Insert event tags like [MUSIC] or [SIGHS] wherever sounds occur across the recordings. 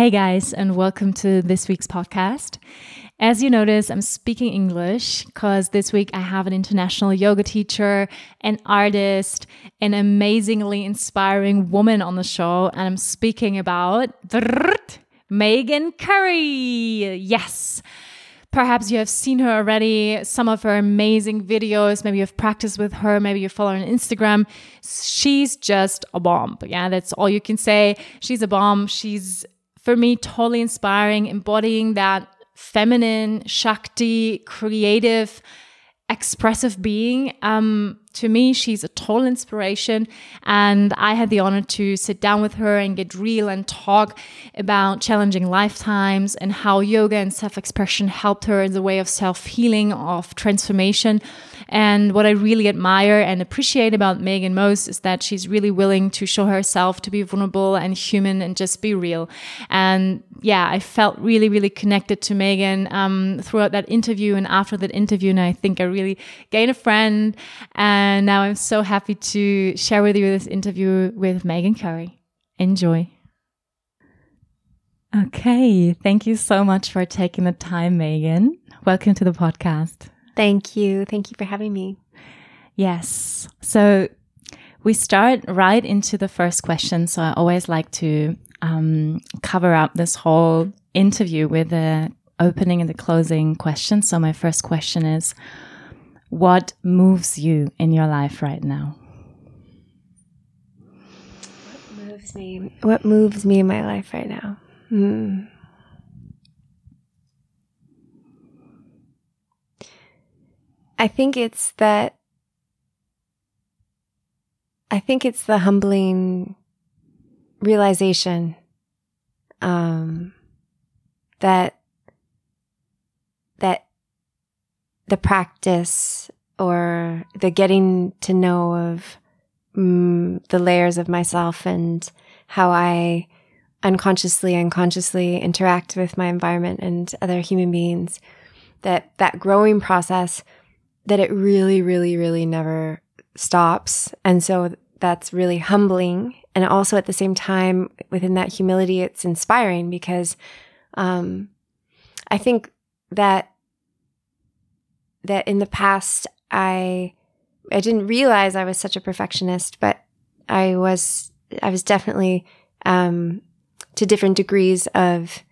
Hey guys, and welcome to this week's podcast. As you notice, I'm speaking English because this week I have an international yoga teacher, an artist, an amazingly inspiring woman on the show, and I'm speaking about Meghan Currie. Yes. Perhaps you have seen her already, some of her amazing videos. Maybe you've practiced with her. Maybe you follow her on Instagram. She's just a bomb. Yeah, that's all you can say. She's a bomb. She's for me totally inspiring, embodying that feminine, Shakti, creative, expressive being. Um, to me, she's a total inspiration. And I had the honor to sit down with her and get real and talk about challenging lifetimes and how yoga and self expression helped her as a way of self healing, of transformation. And what I really admire and appreciate about Meghan most is that she's really willing to show herself to be vulnerable and human and just be real. And yeah, I felt really, really connected to Meghan um, throughout that interview and after that interview. And I think I really gained a friend. And now I'm so happy to share with you this interview with Meghan Currie. Enjoy. Okay, thank you so much for taking the time, Meghan. Welcome to the podcast. Thank you. Thank you for having me. Yes. So we start right into the first question. So I always like to um, cover up this whole interview with the opening and the closing question. So my first question is, what moves you in your life right now? What moves me? What moves me in my life right now? Hmm. I think it's that I think it's the humbling realization um, that that the practice or the getting to know of mm, the layers of myself and how I unconsciously unconsciously interact with my environment and other human beings that that growing process that it really, really, really never stops. And so that's really humbling. And also at the same time, within that humility, it's inspiring because, um, I think that, that in the past, I, I didn't realize I was such a perfectionist, but I was, I was definitely, um, to different degrees of,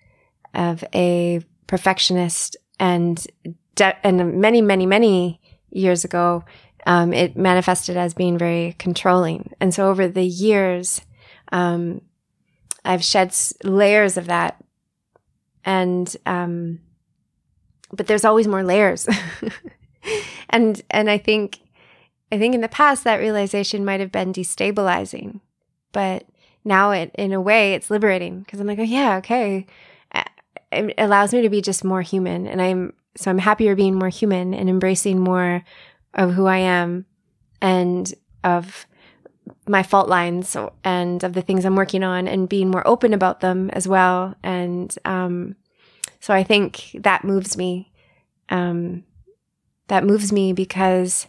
of a perfectionist and de- and many, many, many years ago, um, it manifested as being very controlling. And so over the years, um, I've shed layers of that. And, um, but there's always more layers. [LAUGHS] and, and I think, I think in the past that realization might have been destabilizing, but now it, in a way, it's liberating because I'm like, oh yeah, okay. It allows me to be just more human. And I'm so I'm happier being more human and embracing more of who I am and of my fault lines and of the things I'm working on and being more open about them as well. And um, so I think that moves me. Um, that moves me because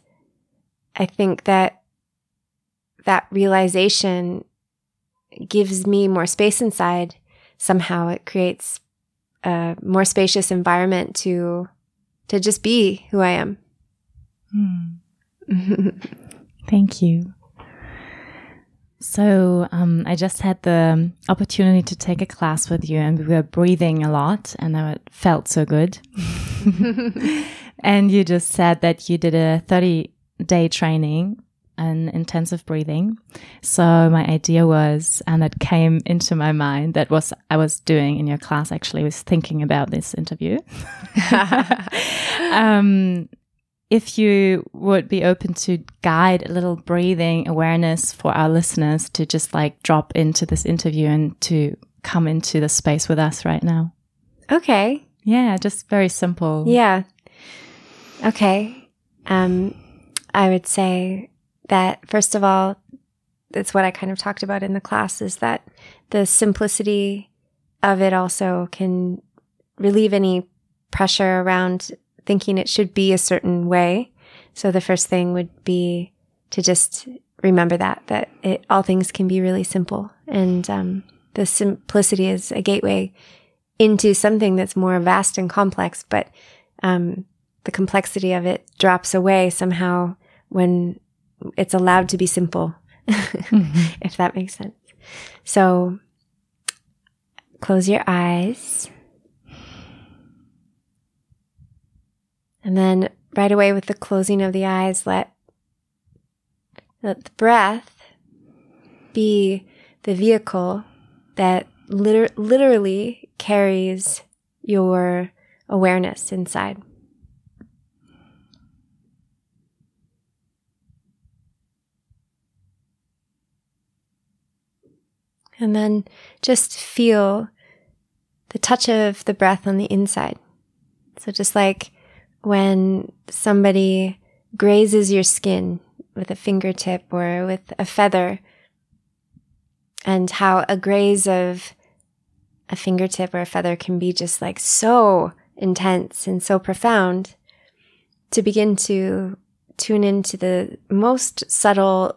I think that that realization gives me more space inside. Somehow it creates a more spacious environment to to just be who I am. Hmm. [LAUGHS] Thank you. So, um, I just had the opportunity to take a class with you, and we were breathing a lot, and it felt so good. [LAUGHS] [LAUGHS] and you just said that you did a 30 day training and intensive breathing. So my idea was, and that came into my mind, that was I was doing in your class actually was thinking about this interview. [LAUGHS] um, if you would be open to guide a little breathing awareness for our listeners to just like drop into this interview and to come into the space with us right now. Okay. Yeah, just very simple. Yeah. Okay. Um, I would say that first of all, that's what I kind of talked about in the class is that the simplicity of it also can relieve any pressure around thinking it should be a certain way. So the first thing would be to just remember that, that it, all things can be really simple. And, um, the simplicity is a gateway into something that's more vast and complex, but, um, the complexity of it drops away somehow when it's allowed to be simple, mm-hmm. [LAUGHS] if that makes sense. So close your eyes. And then right away with the closing of the eyes, let, let the breath be the vehicle that liter- literally carries your awareness inside. And then just feel the touch of the breath on the inside. So just like when somebody grazes your skin with a fingertip or with a feather, and how a graze of a fingertip or a feather can be just like so intense and so profound to begin to tune into the most subtle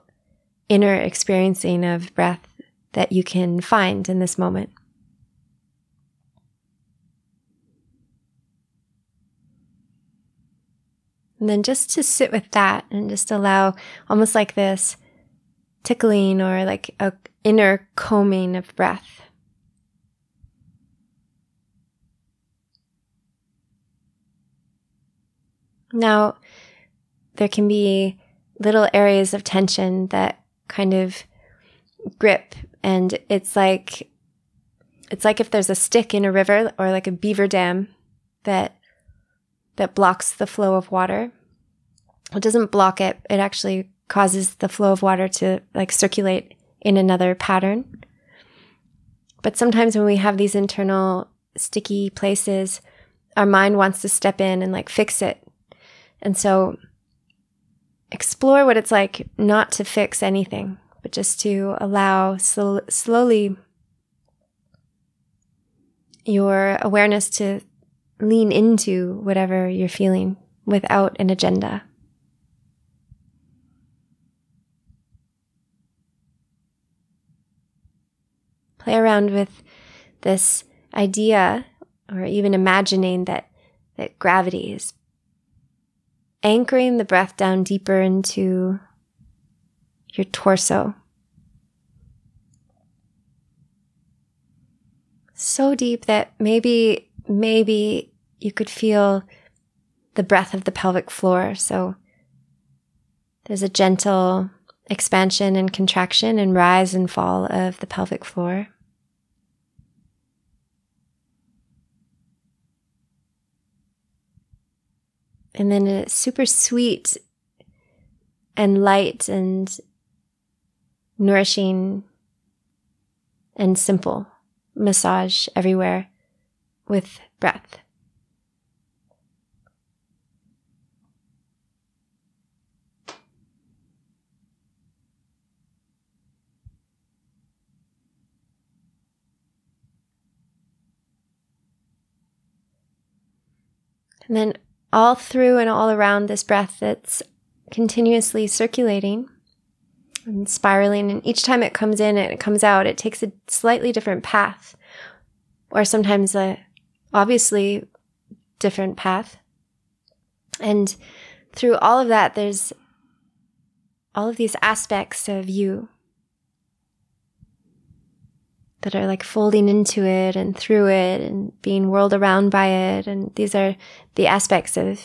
inner experiencing of breath that you can find in this moment. And then just to sit with that and just allow almost like this tickling or like a inner combing of breath. Now, there can be little areas of tension that kind of grip and it's like it's like if there's a stick in a river or like a beaver dam that that blocks the flow of water. It doesn't block it. It actually causes the flow of water to like circulate in another pattern. But sometimes when we have these internal sticky places, our mind wants to step in and like fix it. And so explore what it's like not to fix anything, but just to allow sl- slowly your awareness to lean into whatever you're feeling without an agenda. Play around with this idea or even imagining that, that gravity is anchoring the breath down deeper into your torso. So deep that maybe, maybe you could feel the breath of the pelvic floor. So there's a gentle expansion and contraction and rise and fall of the pelvic floor. And then a super sweet and light and nourishing and simple massage everywhere with breath. And then all through and all around this breath that's continuously circulating and spiraling. And each time it comes in and it comes out, it takes a slightly different path, or sometimes a obviously different path. And through all of that, there's all of these aspects of you that are like folding into it and through it and being whirled around by it. And these are the aspects of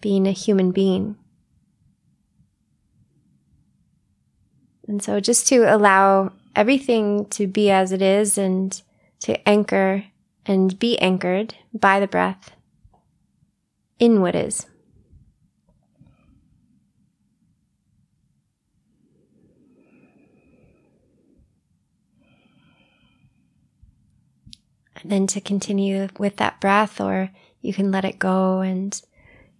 being a human being. And so just to allow everything to be as it is and to anchor and be anchored by the breath in what is. And then to continue with that breath, or you can let it go and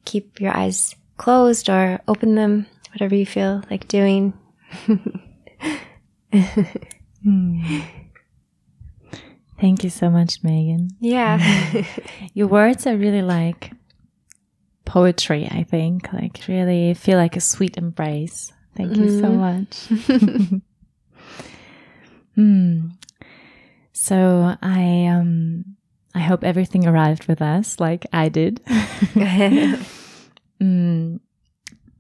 keep your eyes closed or open them, whatever you feel like doing. Hmm. Thank you so much, Meghan. Yeah. [LAUGHS] Your words are really like poetry, I think. Like really feel like a sweet embrace. Thank you so Mm-hmm. much. [LAUGHS] [LAUGHS] hmm. So I um I hope everything arrived with us like I did. mm.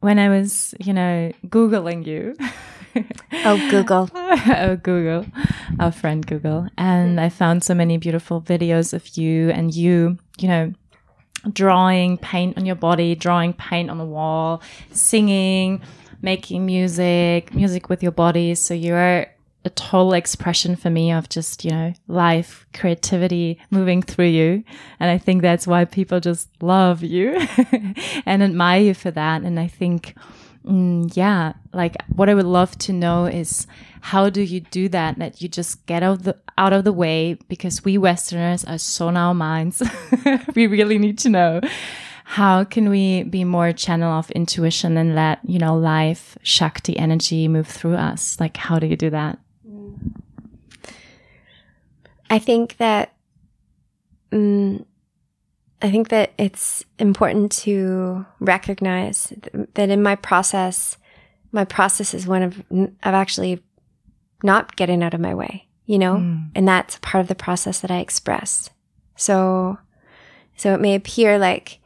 When I was, you know, Googling you. [LAUGHS] oh, Google. [LAUGHS] oh, Google, our friend Google. And I found so many beautiful videos of you and you, you know, drawing paint on your body, drawing paint on the wall, singing, making music, music with your body. So you're a total expression for me of just, you know, life, creativity moving through you. And I think that's why people just love you [LAUGHS] and admire you for that. And I think, mm, yeah, like what I would love to know is how do you do that? That you just get out of the, out of the way because we Westerners are so in our minds. [LAUGHS] we really need to know how can we be more channel of intuition and let, you know, life, Shakti energy move through us? Like, how do you do that? I think that mm, I think that it's important to recognize th- that in my process, my process is one of of actually not getting out of my way, you know, and that's part of the process that I express. So, so it may appear like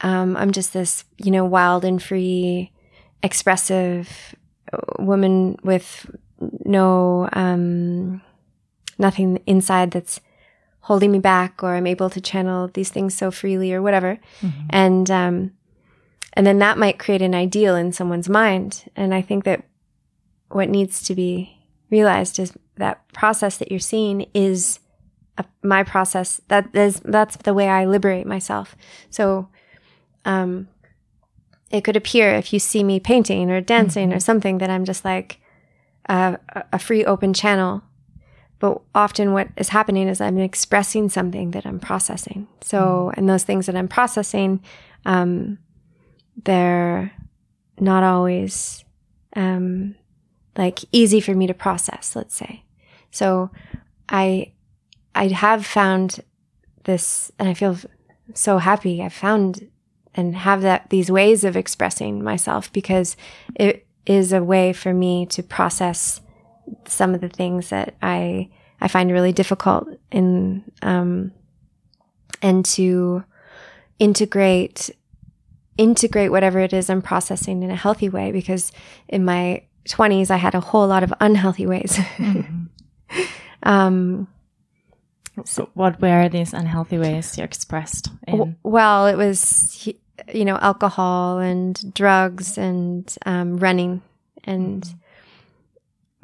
um, I'm just this, you know, wild and free, expressive woman with no um, nothing inside that's holding me back or I'm able to channel these things so freely or whatever. And um and then that might create an ideal in someone's mind. And I think that what needs to be realized is that process that you're seeing is a, my process. That is that's the way I liberate myself. So um it could appear if you see me painting or dancing or something that I'm just like uh, a a free open channel but often what is happening is I'm expressing something that I'm processing. So, and those things that I'm processing, um, they're not always um, like easy for me to process. Let's say. So, I I have found this, and I feel so happy. I've found and have that these ways of expressing myself because it is a way for me to process some of the things that I I find really difficult in um, and to integrate integrate whatever it is I'm processing in a healthy way because in my 20s I had a whole lot of unhealthy ways. [LAUGHS] um, So what were these unhealthy ways you expressed in? well, it was you know alcohol and drugs and um, running and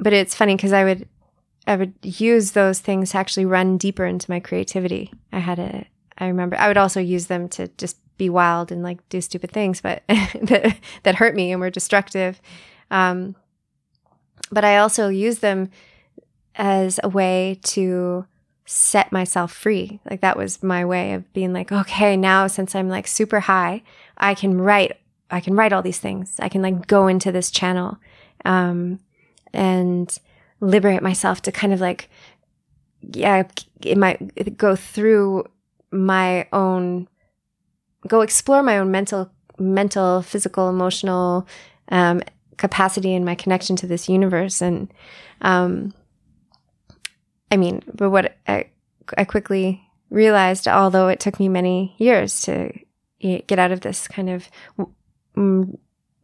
but it's funny because I would I would use those things to actually run deeper into my creativity. I had a I remember I would also use them to just be wild and like do stupid things, but [LAUGHS] that that hurt me and were destructive. Um, but I also use them as a way to set myself free. Like that was my way of being like, okay, now since I'm like super high, I can write. I can write all these things. I can like go into this channel, um, and liberate myself to kind of like, yeah, it might go through my own, go explore my own mental, mental, physical, emotional, um, capacity and my connection to this universe. And, um, I mean, but what I, I quickly realized, although it took me many years to get out of this kind of mm,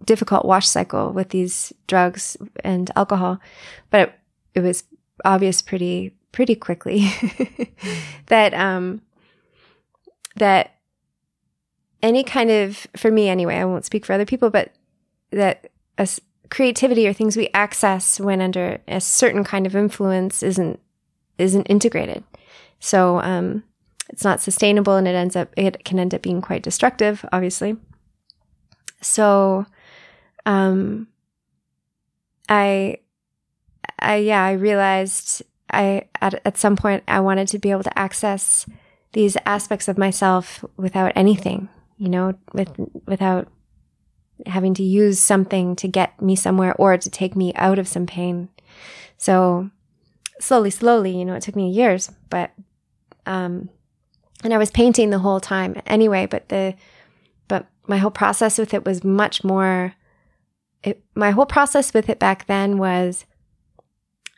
difficult wash cycle with these drugs and alcohol, but it, it was obvious pretty pretty quickly [LAUGHS] that um that any kind of for me anyway, I won't speak for other people, but that a creativity or things we access when under a certain kind of influence isn't isn't integrated. So um, it's not sustainable and it ends up it can end up being quite destructive obviously so um i i yeah i realized i at, at some point i wanted to be able to access these aspects of myself without anything you know with without having to use something to get me somewhere or to take me out of some pain. So slowly slowly you know it took me years but um and I was painting the whole time anyway, but the, but my whole process with it was much more, it, my whole process with it back then was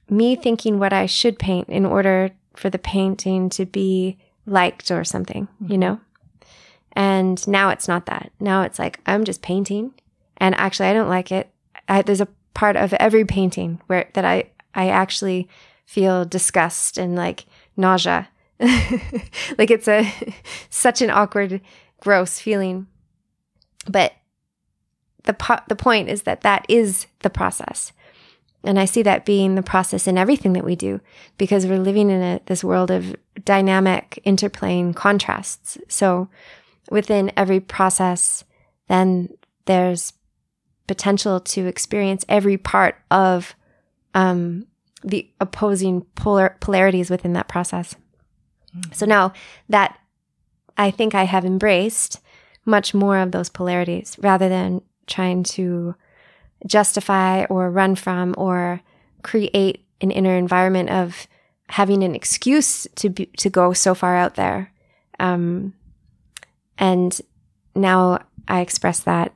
me thinking what I should paint in order for the painting to be liked or something, mm-hmm. you know? And now it's not that. Now it's like, I'm just painting and actually I don't like it. I, there's a part of every painting where that I, I actually feel disgust and like nausea [LAUGHS] like it's a [LAUGHS] such an awkward, gross feeling. But the po- the point is that that is the process. And I see that being the process in everything that we do because we're living in a, this world of dynamic interplaying contrasts. So within every process, then there's potential to experience every part of um, the opposing polar- polarities within that process. So now that I think I have embraced much more of those polarities rather than trying to justify or run from or create an inner environment of having an excuse to be, to go so far out there. Um, and now I express that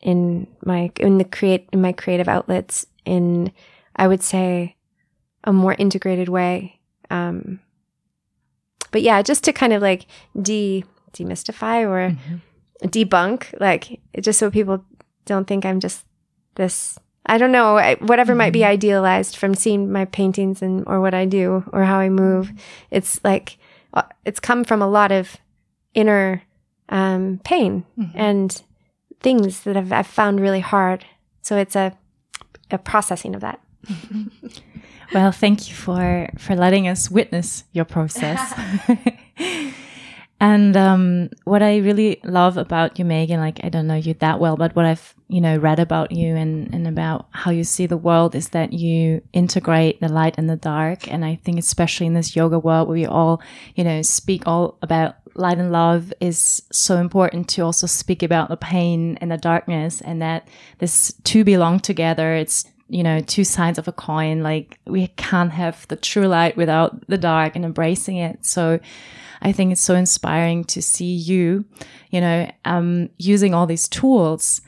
in my in the create in my creative outlets in I would say a more integrated way. Um, but yeah, just to kind of like de demystify or mm-hmm. debunk, like just so people don't think I'm just this. I don't know whatever mm-hmm. might be mm-hmm. idealized from seeing my paintings and or what I do or how I move. It's like uh, it's come from a lot of inner um, pain mm-hmm. and things that I've, I've found really hard. So it's a a processing of that. [LAUGHS] Well, thank you for for letting us witness your process. [LAUGHS] [LAUGHS] and um, what I really love about you, Meghan, like I don't know you that well, but what I've you know read about you and and about how you see the world is that you integrate the light and the dark. And I think especially in this yoga world where we all you know speak all about light and love is so important to also speak about the pain and the darkness and that this two belong together. It's you know, two sides of a coin. Like we can't have the true light without the dark and embracing it. So I think it's so inspiring to see you, you know, um, using all these tools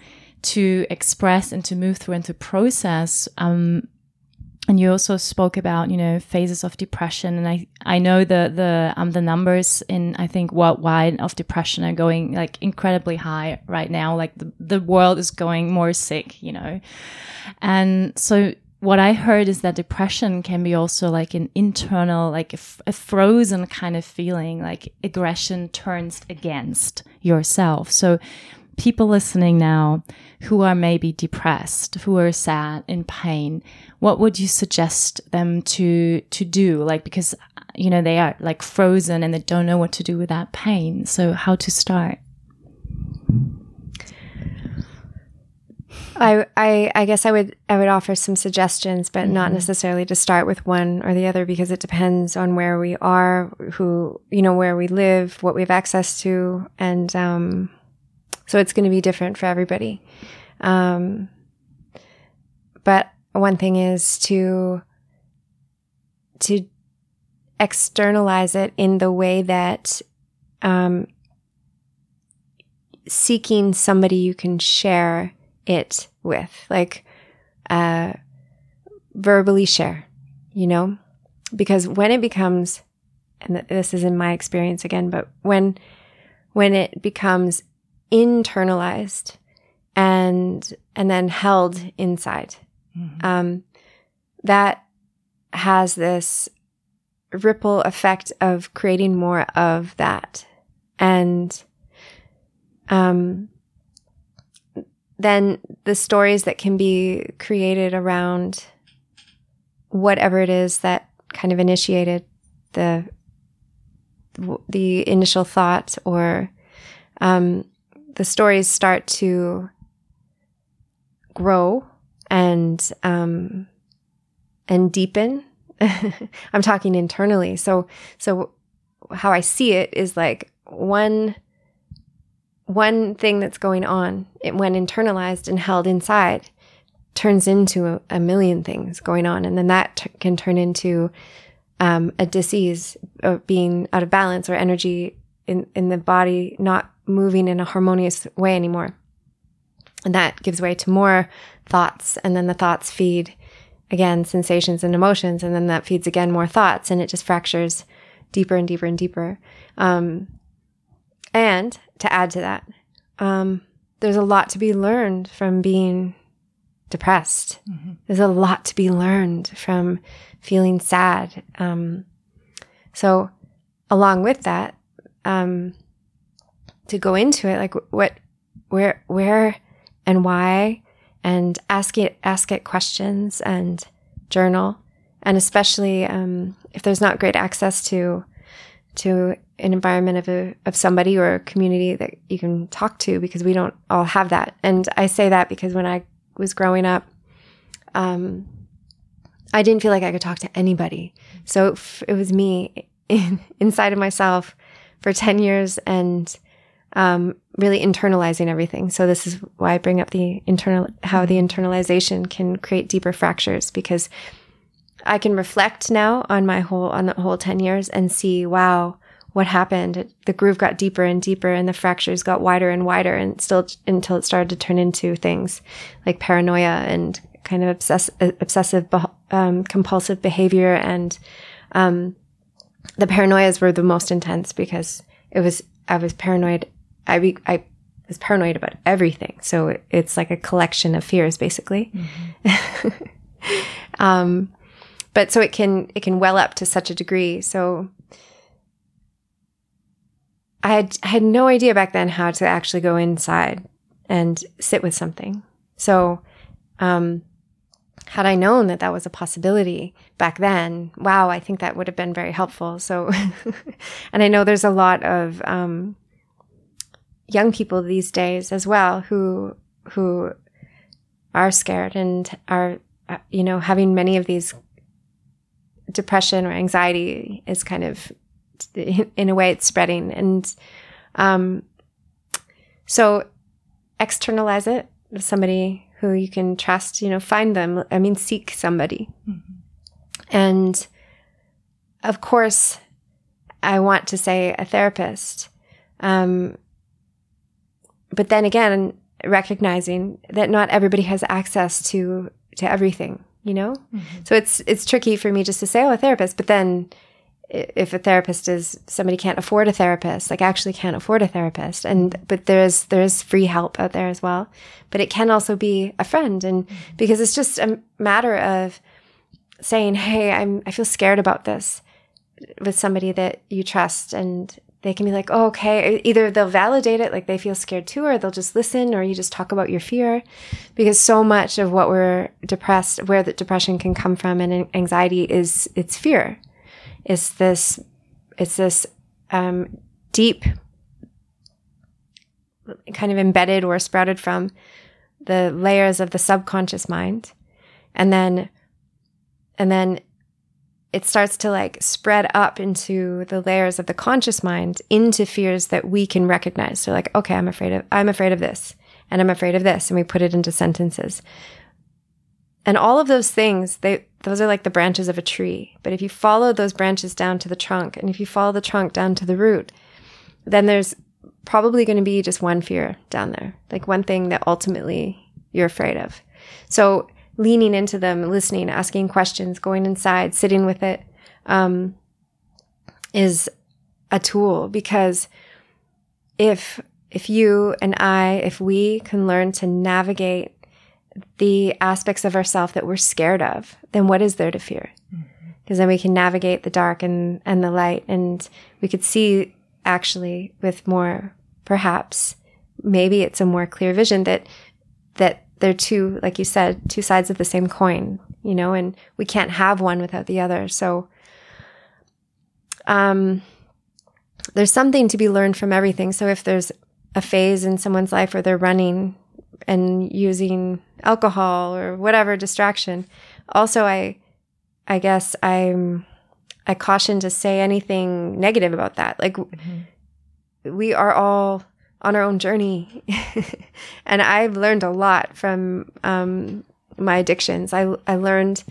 to express and to move through and to process, um, and you also spoke about you know phases of depression and i i know the the um the numbers in i think worldwide of depression are going like incredibly high right now like the, the world is going more sick you know. And so what i heard is that depression can be also like an internal like a, frozen kind of feeling like aggression turns against yourself so people listening now who are maybe depressed, who are sad, in pain, what would you suggest them to to do? Like because you know they are like frozen and they don't know what to do with that pain. So how to start? I, I, I guess I would I would offer some suggestions, but mm-hmm. not necessarily to start with one or the other because it depends on where we are, who you know where we live, what we have access to, and um, so it's going to be different for everybody. Um, but one thing is to to externalize it in the way that um, seeking somebody you can share it with, like uh, verbally share, you know, because when it becomes, and this is in my experience again, but when when it becomes internalized and and then held inside. Mm-hmm. Um, that has this ripple effect of creating more of that, and um, then the stories that can be created around whatever it is that kind of initiated the the initial thought or um, the stories start to grow and um, and deepen. [LAUGHS] I'm talking internally. So so how I see it is like one one thing that's going on it, when internalized and held inside turns into a, a million things going on. And then that t- can turn into um, a disease of being out of balance or energy in, in the body not moving in a harmonious way anymore. And that gives way to more thoughts. And then the thoughts feed again sensations and emotions. And then that feeds again more thoughts. And it just fractures deeper and deeper and deeper. Um, and to add to that, um, there's a lot to be learned from being depressed. Mm-hmm. There's a lot to be learned from feeling sad. Um, so, along with that, um, to go into it, like what, where, where, and why, and ask it, ask it questions and journal, and especially um, if there's not great access to to an environment of a, of somebody or a community that you can talk to because we don't all have that. And I say that because when I was growing up, um, I didn't feel like I could talk to anybody. So it was me [LAUGHS] in, inside of myself for 10 years and um, really internalizing everything. So this is why I bring up the internal, how the internalization can create deeper fractures because I can reflect now on my whole, on the whole 10 years and see, wow, what happened. The groove got deeper and deeper and the fractures got wider and wider and still until it started to turn into things like paranoia and kind of obsess- obsessive, um, compulsive behavior. And, um, the paranoias were the most intense because it was, I was paranoid. I, be, I was paranoid about everything. So it's like a collection of fears, basically. Mm-hmm. [LAUGHS] um, but so it can, it can well up to such a degree. So, I had I had no idea back then how to actually go inside and sit with something. So, um, had I known that that was a possibility back then, wow, I think that would have been very helpful. So, [LAUGHS] and I know there's a lot of um, young people these days as well who who are scared and are you know having many of these depression or anxiety is kind of in a way it's spreading. And um, so externalize it with somebody who you can trust you know find them i mean seek somebody. Mm-hmm. and of course i want to say a therapist. Um, but then again recognizing that not everybody has access to to everything you know? Mm-hmm. so it's it's tricky for me just to say oh a therapist but then if a therapist is somebody can't afford a therapist like actually can't afford a therapist and but there's there's free help out there as well. But it can also be a friend and because it's just a matter of saying hey i'm i feel scared about this with somebody that you trust and they can be like oh, okay. Either they'll validate it like they feel scared too or they'll just listen or you just talk about your fear. Because so much of what we're depressed where the depression can come from and anxiety is it's fear. It's this it's this um, deep kind of embedded or sprouted from the layers of the subconscious mind. And then and then it starts to like spread up into the layers of the conscious mind into fears that we can recognize so like okay i'm afraid of i'm afraid of this and i'm afraid of this and we put it into sentences and all of those things, they those are like the branches of a tree. But if you follow those branches down to the trunk, and if you follow the trunk down to the root, then there's probably going to be just one fear down there, like one thing that ultimately you're afraid of. So leaning into them, listening, asking questions, going inside, sitting with it, um, is a tool because if if you and I, if we can learn to navigate the aspects of ourself that we're scared of, then what is there to fear? Because mm-hmm. then we can navigate the dark and, and the light and we could see actually with more, perhaps, maybe it's a more clear vision that, that they're two, like you said, two sides of the same coin, you know, and we can't have one without the other. So, um, there's something to be learned from everything. So if there's a phase in someone's life where they're running and using alcohol or whatever distraction, also I I guess I'm I caution to say anything negative about that. Like mm-hmm. we are all on our own journey, [LAUGHS] and I've learned a lot from um, my addictions. I I learned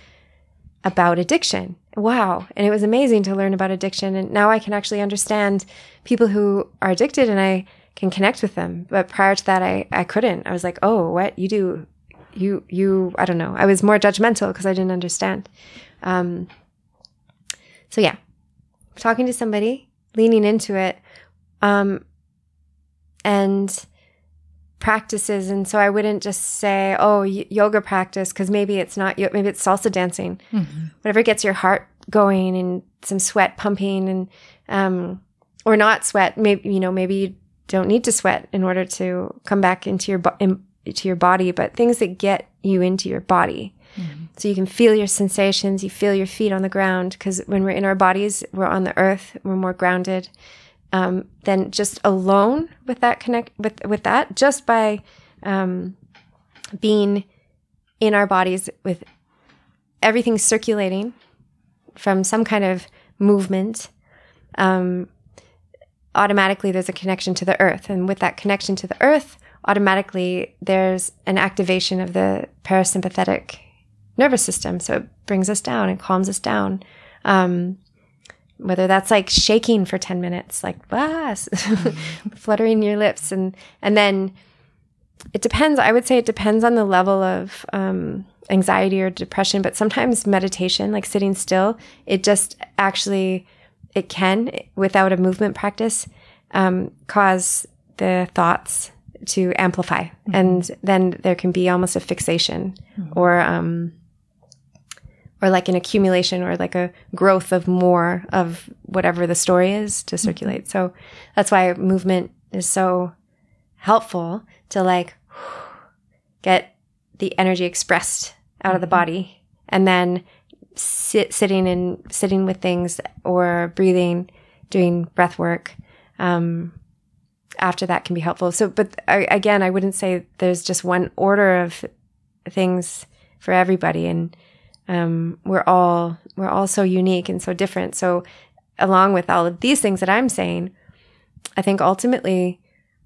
about addiction. Wow, and it was amazing to learn about addiction, and now I can actually understand people who are addicted, and I can connect with them. But prior to that, I I couldn't. I was like, oh, what you do you you i don't know i was more judgmental because i didn't understand um, so yeah talking to somebody leaning into it um, and practices and so i wouldn't just say oh y- yoga practice because maybe it's not maybe it's salsa dancing mm-hmm. whatever gets your heart going and some sweat pumping and um, or not sweat maybe you know maybe you don't need to sweat in order to come back into your bo- in, to your body, but things that get you into your body. Mm-hmm. So you can feel your sensations, you feel your feet on the ground, because when we're in our bodies, we're on the earth, we're more grounded. Um, then just alone with that connect with with that, just by um, being in our bodies with everything circulating from some kind of movement, um, automatically there's a connection to the earth, and with that connection to the earth, automatically there's an activation of the parasympathetic nervous system. So it brings us down and calms us down. Um, whether that's like shaking for 10 minutes, like, ah, [LAUGHS] fluttering your lips. And, and then it depends. I would say it depends on the level of, um, anxiety or depression, but sometimes meditation, like sitting still, it just actually, it can, without a movement practice, um, cause the thoughts to amplify. Mm-hmm. And then there can be almost a fixation mm-hmm. or, um, or like an accumulation or like a growth of more of whatever the story is to mm-hmm. circulate. So that's why movement is so helpful to like [SIGHS] get the energy expressed out of the mm-hmm. body and then sit, sitting and sitting with things or breathing, doing breath work, um, after that can be helpful. So, but I, again, I wouldn't say there's just one order of things for everybody, and um, we're all we're all so unique and so different. So, along with all of these things that I'm saying, I think ultimately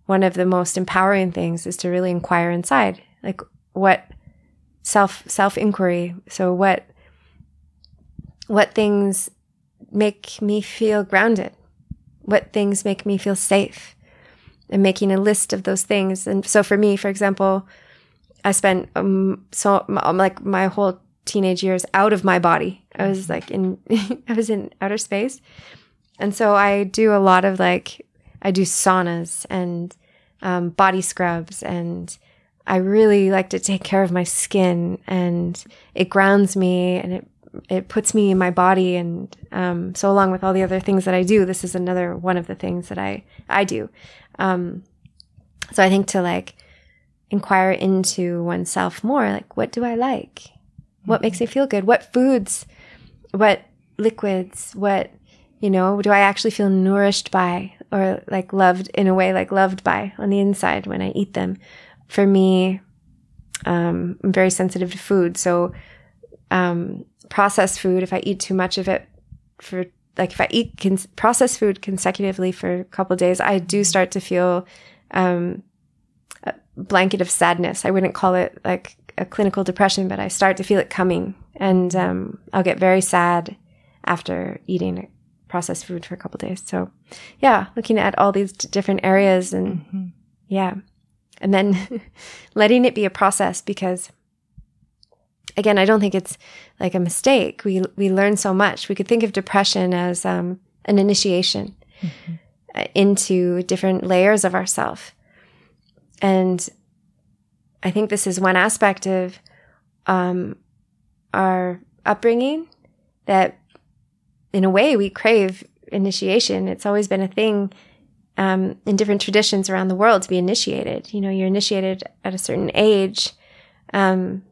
one of the most empowering things is to really inquire inside, like what self self inquiry. So, what what things make me feel grounded? What things make me feel safe? and making a list of those things. And so for me, for example, I spent um, so like my whole teenage years out of my body. I was like in [LAUGHS] I was in outer space. And so I do a lot of like I do saunas and um, body scrubs and I really like to take care of my skin and it grounds me and it it puts me in my body and um, so along with all the other things that I do, this is another one of the things that I I do. Um, so I think to like inquire into oneself more, like, what do I like? What makes me feel good? What foods, what liquids, what, you know, do I actually feel nourished by or like loved in a way, like loved by on the inside when I eat them? For me, um, I'm very sensitive to food. So, um, processed food, if I eat too much of it for like if I eat cons- processed food consecutively for a couple days, I do start to feel um, a blanket of sadness. I wouldn't call it like a clinical depression, but I start to feel it coming, and um, I'll get very sad after eating processed food for a couple days. So, yeah, looking at all these different areas, and mm-hmm. yeah, and then [LAUGHS] letting it be a process because again, I don't think it's like a mistake. We we learn so much. We could think of depression as um, an initiation mm-hmm. Uh, into different layers of ourself, and I think this is one aspect of um, our upbringing that, in a way, we crave initiation. It's always been a thing um, in different traditions around the world to be initiated. You know, you're initiated at a certain age. Um,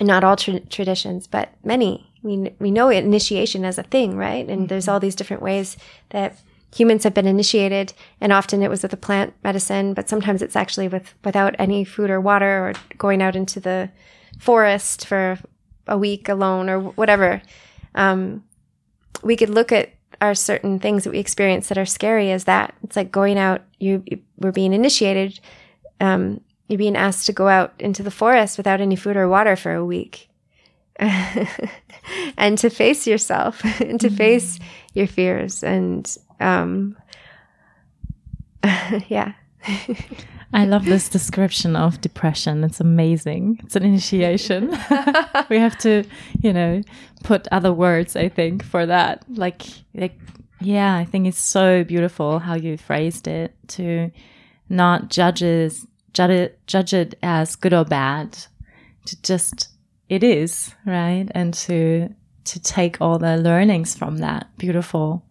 not all tra- traditions, but many. We we know initiation as a thing, right? And mm-hmm. there's all these different ways that humans have been initiated, and often it was with a plant medicine, but sometimes it's actually with without any food or water or going out into the forest for a week alone or whatever. Um, we could look at our certain things that we experience that are scary as that. It's like going out. You, you we're being initiated. Um, you're being asked to go out into the forest without any food or water for a week. [LAUGHS] and to face yourself [LAUGHS] and to mm-hmm. face your fears and um [LAUGHS] yeah I love this description of depression. It's amazing. It's an initiation. [LAUGHS] we have to, you know, put other words, I think, for that. Like, like, yeah, I think it's so beautiful how you phrased it to not judges, judge it, judge it as good or bad, to just, it is, right? And to, to take all the learnings from that beautiful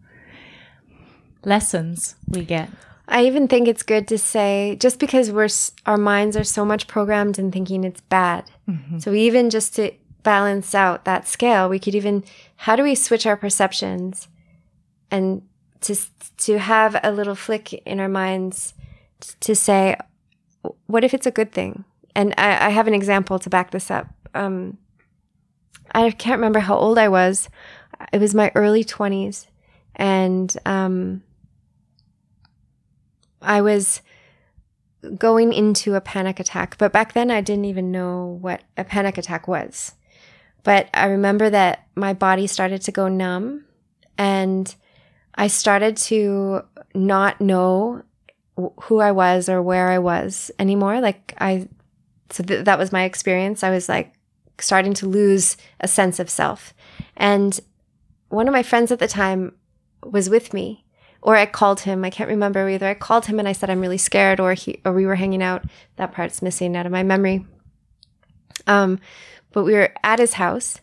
lessons we get. I even think it's good to say just because we're our minds are so much programmed in thinking it's bad. Mm-hmm. So even just to balance out that scale, we could even how do we switch our perceptions and to to have a little flick in our minds to say, what if it's a good thing? And I, I have an example to back this up. Um, I can't remember how old I was. It was my early twenties, and um, I was going into a panic attack, but back then I didn't even know what a panic attack was. But I remember that my body started to go numb and I started to not know who I was or where I was anymore. Like I, so th- that was my experience. I was like starting to lose a sense of self. And one of my friends at the time was with me or I called him. I can't remember either. I called him and I said I'm really scared, or he or we were hanging out. That part's missing out of my memory. Um, but we were at his house,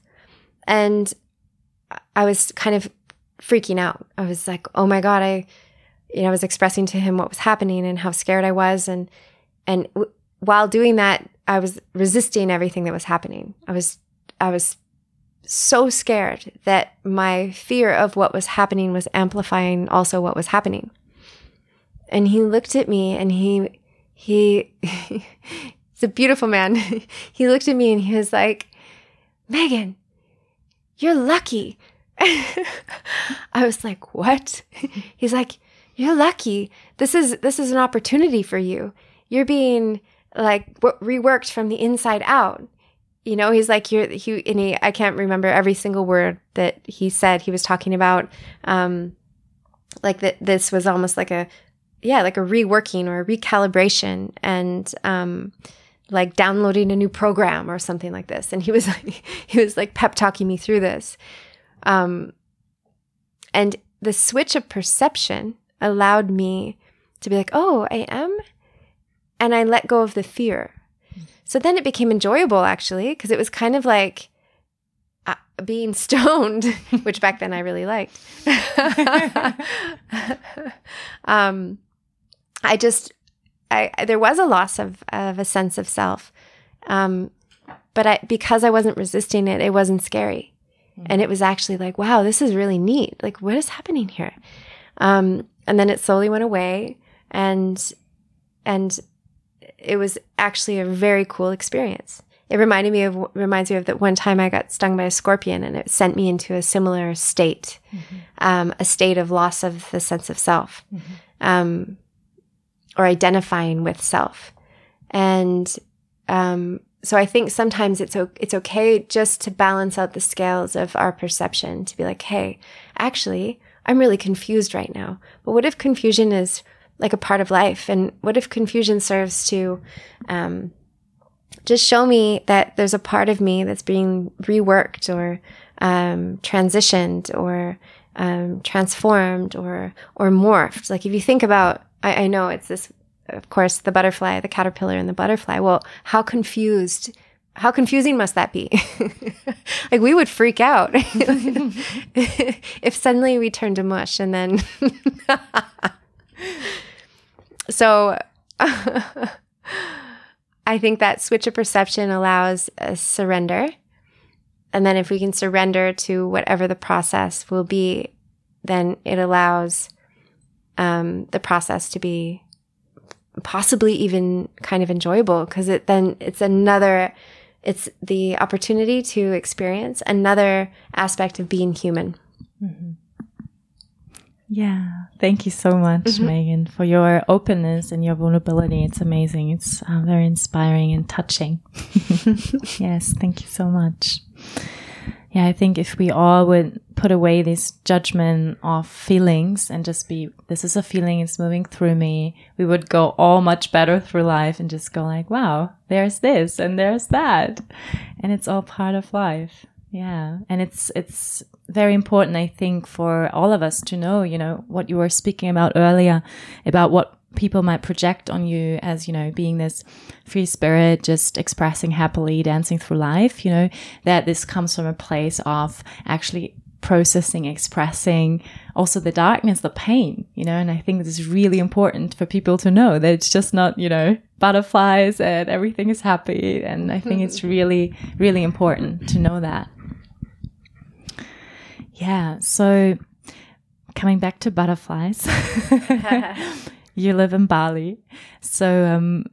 and I was kind of freaking out. I was like, "Oh my god!" I, you know, I was expressing to him what was happening and how scared I was, and and w- while doing that, I was resisting everything that was happening. I was I was so scared that my fear of what was happening was amplifying also what was happening. And he looked at me and he, he, [LAUGHS] he's a beautiful man. [LAUGHS] he looked at me and he was like, Meghan, you're lucky. [LAUGHS] I was like, what? He's like, you're lucky. This is, this is an opportunity for you. You're being like reworked from the inside out you know he's like you're he and he i can't remember every single word that he said he was talking about um like that this was almost like a yeah like a reworking or a recalibration and um like downloading a new program or something like this. And he was [LAUGHS] like he was like pep talking me through this. Um and the switch of perception allowed me to be like oh i am and i let go of the fear so then it became enjoyable actually, because it was kind of like uh, being [LAUGHS] stoned, which back then I really liked. [LAUGHS] um, I just, I, there was a loss of, of a sense of self. Um, but I, because I wasn't resisting it, it wasn't scary. Mm-hmm. And it was actually like, wow, this is really neat. Like, what is happening here? Um, and then it slowly went away and, and it was actually a very cool experience. It reminded me of reminds me of that one time I got stung by a scorpion and it sent me into a similar state, mm-hmm. um, a state of loss of the sense of self, mm-hmm. um, or identifying with self. And um, so I think sometimes it's it's okay just to balance out the scales of our perception to be like, hey, actually, I'm really confused right now. But what if confusion is like a part of life? And what if confusion serves to um, just show me that there's a part of me that's being reworked or um, transitioned or um, transformed or or morphed? Like if you think about, I, I know it's this, of course, the butterfly, the caterpillar, and the butterfly. Well, how confused how confusing must that be? [LAUGHS] like we would freak out [LAUGHS] [LAUGHS] if suddenly we turned to mush and then [LAUGHS] so [LAUGHS] I think that switch of perception allows a surrender. And then if we can surrender to whatever the process will be, then it allows um, the process to be possibly even kind of enjoyable because it then it's another it's the opportunity to experience another aspect of being human mm-hmm. Yeah thank you so much mm-hmm. Meghan for your openness and your vulnerability it's amazing it's uh, very inspiring and touching [LAUGHS] yes thank you so much yeah, I think if we all would put away this judgment of feelings and just be, this is a feeling, it's moving through me, we would go all much better through life and just go like, wow, there's this and there's that. And it's all part of life. Yeah. And it's, it's very important, I think, for all of us to know, you know, what you were speaking about earlier about what people might project on you as, you know, being this free spirit, just expressing happily, dancing through life, you know, that this comes from a place of actually processing, expressing also the darkness, the pain, you know, and I think this is really important for people to know that it's just not, you know, butterflies and everything is happy. And I think it's [LAUGHS] really, really important to know that. Yeah. So coming back to butterflies. [LAUGHS] you live in Bali. So, um,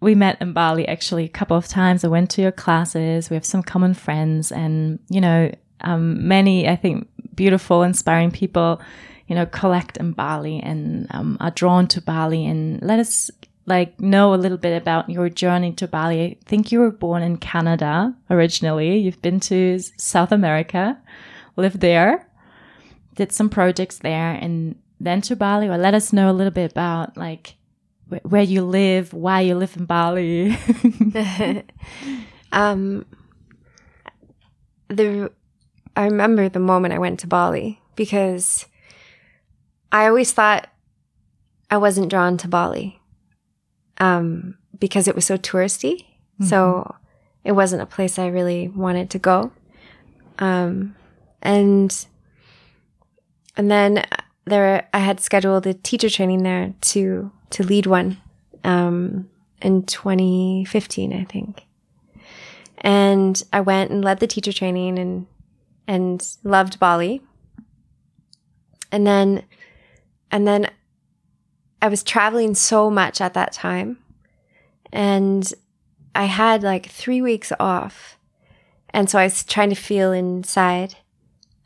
we met in Bali actually a couple of times. I went to your classes. We have some common friends and, you know, um, many, I think, beautiful, inspiring people, you know, collect in Bali and um, are drawn to Bali. And let us like know a little bit about your journey to Bali. I think you were born in Canada originally. You've been to South America, lived there, did some projects there, and then to Bali, or let us know a little bit about like wh where you live, why you live in Bali. [LAUGHS] um, the I remember the moment I went to Bali because I always thought I wasn't drawn to Bali um, because it was so touristy. Mm -hmm. So mm-hmm. it wasn't a place I really wanted to go. Um, and and then there I had scheduled a teacher training there to to lead one um, in 2015, I think. And I went and led the teacher training and and loved Bali. And then and then I was traveling so much at that time. And I had like 3 weeks off. And so I was trying to feel inside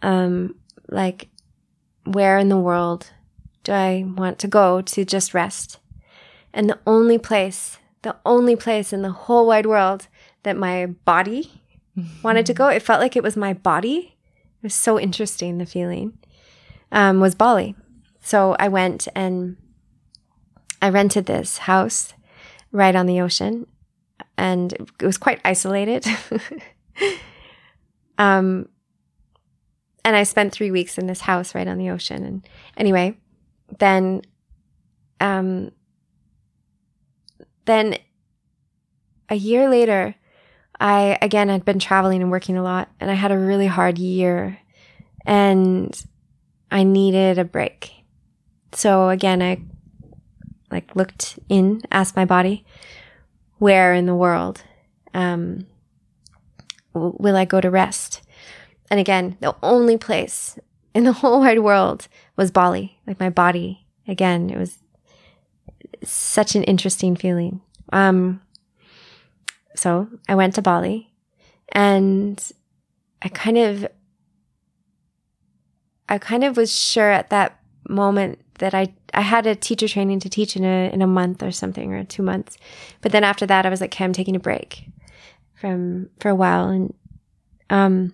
um like where in the world do I want to go to just rest? And the only place, the only place in the whole wide world that my body [LAUGHS] wanted to go, it felt like it was my body. It was so interesting, the feeling, um, was Bali. So I went and I rented this house right on the ocean and it was quite isolated. [LAUGHS] um, and I spent three weeks in this house right on the ocean. And anyway, then, um, then a year later, I again had been traveling and working a lot, and I had a really hard year, and I needed a break. So again, I like looked in, asked my body, where in the world um, will I go to rest? And again, the only place in the [LAUGHS] whole wide world was Bali. Like my body, again, it was such an interesting feeling. Um, so I went to Bali and I kind of, I kind of was sure at that moment that I, I had a teacher training to teach in a, in a month or something or two months. But then after that, I was like, okay, I'm taking a break from, for a while. And, um,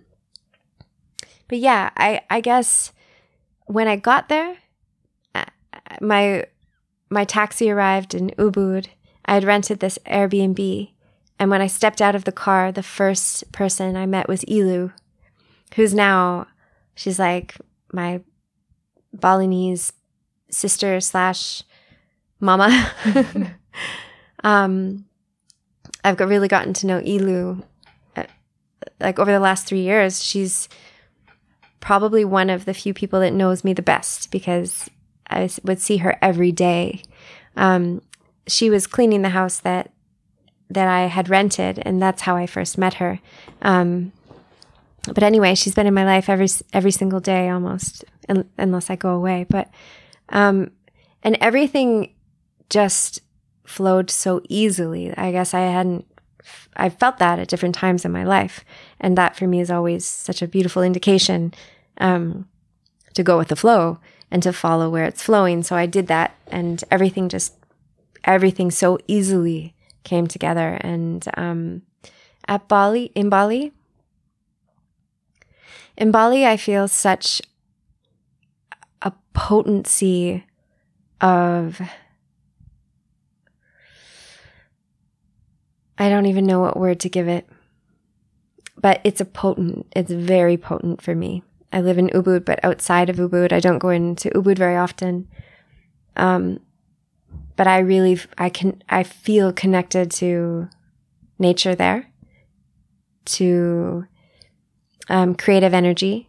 but yeah, I, I guess when I got there, uh, my, my taxi arrived in Ubud. I had rented this Airbnb. And when I stepped out of the car, the first person I met was Ilu, who's now, she's like my Balinese sister slash mama. [LAUGHS] [LAUGHS] um, I've got really gotten to know Ilu, uh, like over the last three years. She's probably one of the few people that knows me the best because I would see her every day. Um, she was cleaning the house that that I had rented, and that's how I first met her. Um, but anyway, she's been in my life every every single day almost, unless I go away. But um, and everything just flowed so easily. I guess I hadn't, I felt that at different times in my life. And that for me is always such a beautiful indication um, to go with the flow and to follow where it's flowing. So I did that and everything just, everything so easily came together. And um, at Bali, in Bali, in Bali, I feel such a potency of I don't even know what word to give it. But it's a potent, it's very potent for me. I live in Ubud, but outside of Ubud, I don't go into Ubud very often. Um, but I really, I can, I feel connected to nature there, to um, creative energy.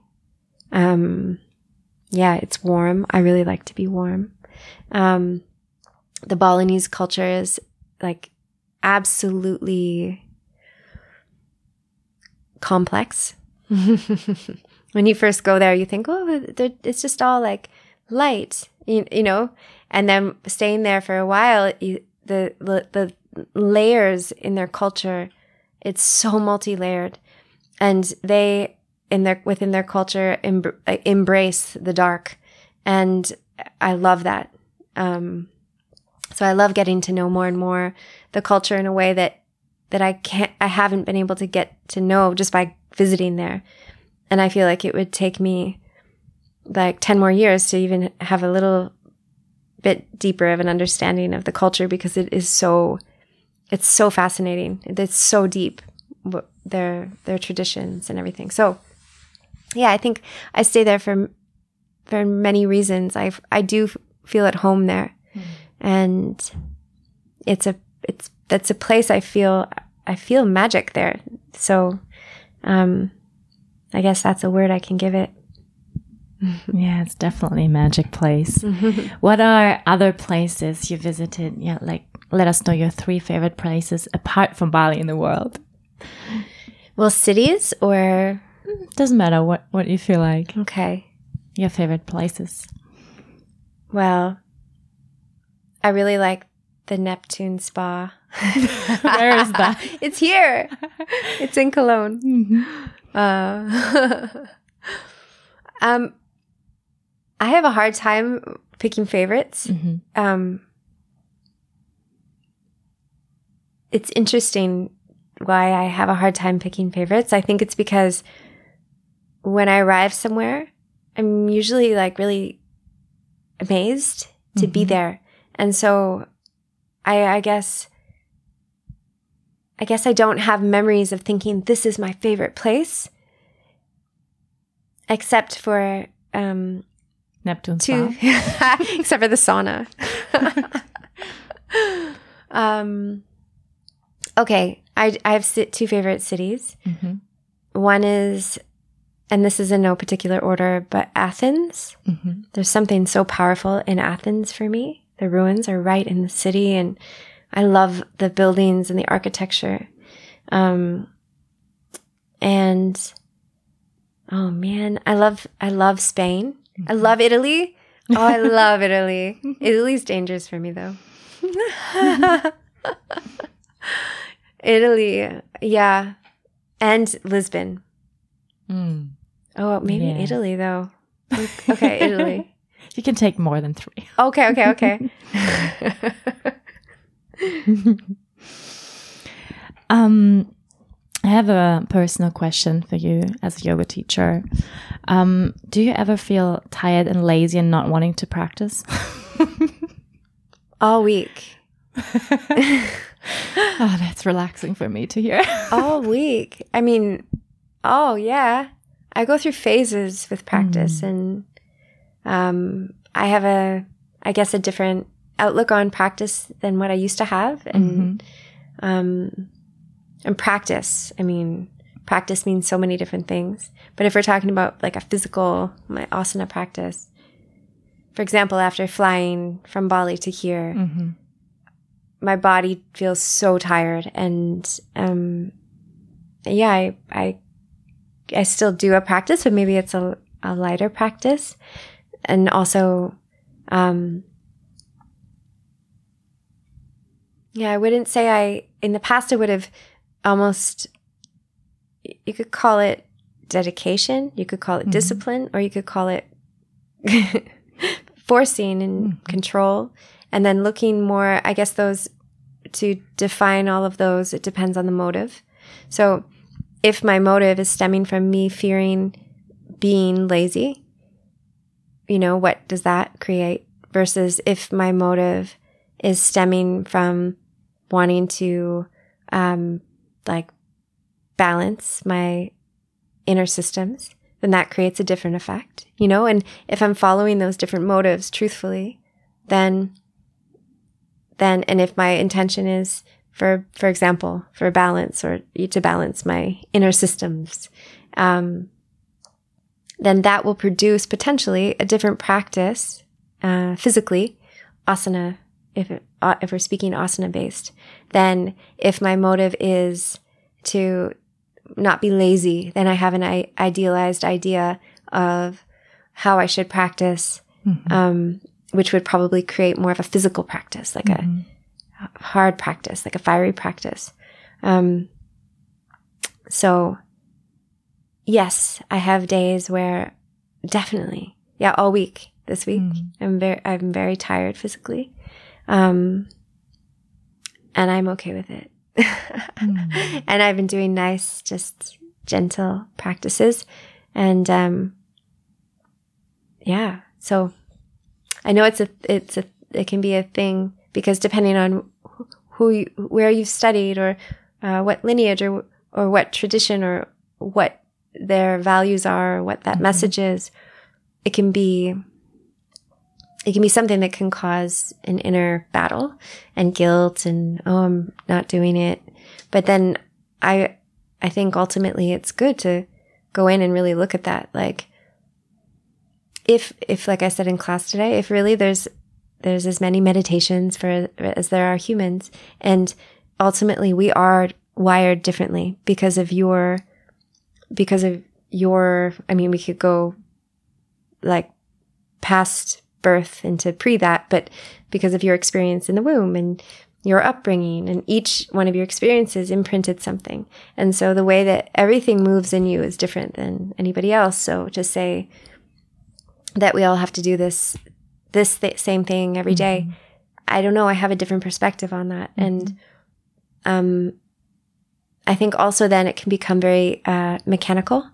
Um, yeah, it's warm. I really like to be warm. Um, the Balinese culture is like absolutely complex. [LAUGHS] when you first go there, you think, oh, it's just all like light, you, you, know, and then staying there for a while, you, the, the, the layers in their culture, it's so multi-layered and they, in their, within their culture, em- embrace the dark. And I love that. Um, so I love getting to know more and more the culture in a way that that I can't I haven't been able to get to know just by visiting there. And I feel like it would take me like 10 more years to even have a little bit deeper of an understanding of the culture because it is so it's so fascinating. It's so deep their their traditions and everything. So yeah, I think I stay there for for many reasons. I I do feel at home there. And it's a it's that's a place I feel I feel magic there. So um I guess that's a word I can give it. [LAUGHS] Yeah, it's definitely a magic place. [LAUGHS] what are other places you visited? Yeah, like let us know your three favorite places apart from Bali in the world. Well, cities or doesn't matter what what you feel like. Okay. Your favorite places. Well, I really like the Neptune Spa. [LAUGHS] Where is that? [LAUGHS] it's here. It's in Cologne. Mm-hmm. Uh, [LAUGHS] um, I have a hard time picking favorites. Mm-hmm. Um, it's interesting why I have a hard time picking favorites. I think it's because when I arrive somewhere, I'm usually like really amazed to mm-hmm. be there and so I, I guess, I guess I don't have memories of thinking this is my favorite place, except for, um, Neptune two, [LAUGHS] except for the sauna. [LAUGHS] um, okay. I, I have two favorite cities. Mm-hmm. One is and this is in no particular order, but Athens. Mm-hmm. There's something so powerful in Athens for me. The ruins are right in the city, and I love the buildings and the architecture. Um, and oh man, I love I love Spain. I mm-hmm. love Italy. Oh, I [LAUGHS] love Italy. Italy's dangerous for me though. [LAUGHS] Italy, yeah, and Lisbon. Mm. Oh, maybe yeah. Italy though. [LAUGHS] Okay, Italy. You can take more than three. [LAUGHS] Okay, okay, okay. [LAUGHS] um, I have a personal question for you as a yoga teacher. Um, do you ever feel tired and lazy and not wanting to practice? All week. [LAUGHS] oh, that's relaxing for me to hear. All week. I mean, oh, yeah. I go through phases with practice mm. and um, I have a, I guess, a different outlook on practice than what I used to have, and mm-hmm. um, and practice. I mean, practice means so many different things. But if we're talking about like a physical, my asana practice, for example, after flying from Bali to here, mm-hmm. my body feels so tired, and um, yeah, I, I I still do a practice, but maybe it's a, a lighter practice and also um, Yeah, I wouldn't say I, in the past, I would have almost, you could call it dedication, you could call it mm-hmm. discipline, or you could call it [LAUGHS] forcing and mm-hmm. control. And then looking more, I guess those to define all of those, it depends on the motive. So if my motive is stemming from me fearing being lazy, you know, what does that create? Versus if my motive is stemming from wanting to, um, like balance my inner systems, then that creates a different effect, you know? And if I'm following those different motives truthfully, then, then, and if my intention is for, for example, for balance or to balance my inner systems, um, then that will produce potentially a different practice, uh, physically, asana, if, it, uh, if we're speaking asana based, then if my motive is to not be lazy, then I have an I- idealized idea of how I should practice, mm-hmm. um, which would probably create more of a physical practice, like mm-hmm. a hard practice, like a fiery practice. Um, so, yes, I have days where definitely, yeah, all week this week, mm-hmm. I'm very, I'm very tired physically, um, and I'm okay with it mm. [LAUGHS] And I've been doing nice, just gentle practices. And um, yeah, so I know it's a, it's a, it can be a thing because depending on who, you, where you've studied or uh, what lineage or, or what tradition or what their values are, what that mm-hmm. message is, it can be it can be something that can cause an inner battle and guilt and oh i'm not doing it but then i i think ultimately it's good to go in and really look at that like if if like i said in class today if really there's there's as many meditations for as there are humans and ultimately we are wired differently because of your because of your i mean we could go like past birth into pre that, but because of your experience in the womb and your upbringing and each one of your experiences imprinted something. And so the way that everything moves in you is different than anybody else. So to say that we all have to do this, this th- same thing every day, mm-hmm. I don't know. I have a different perspective on that. Mm-hmm. And, um, I think also then it can become very, uh, mechanical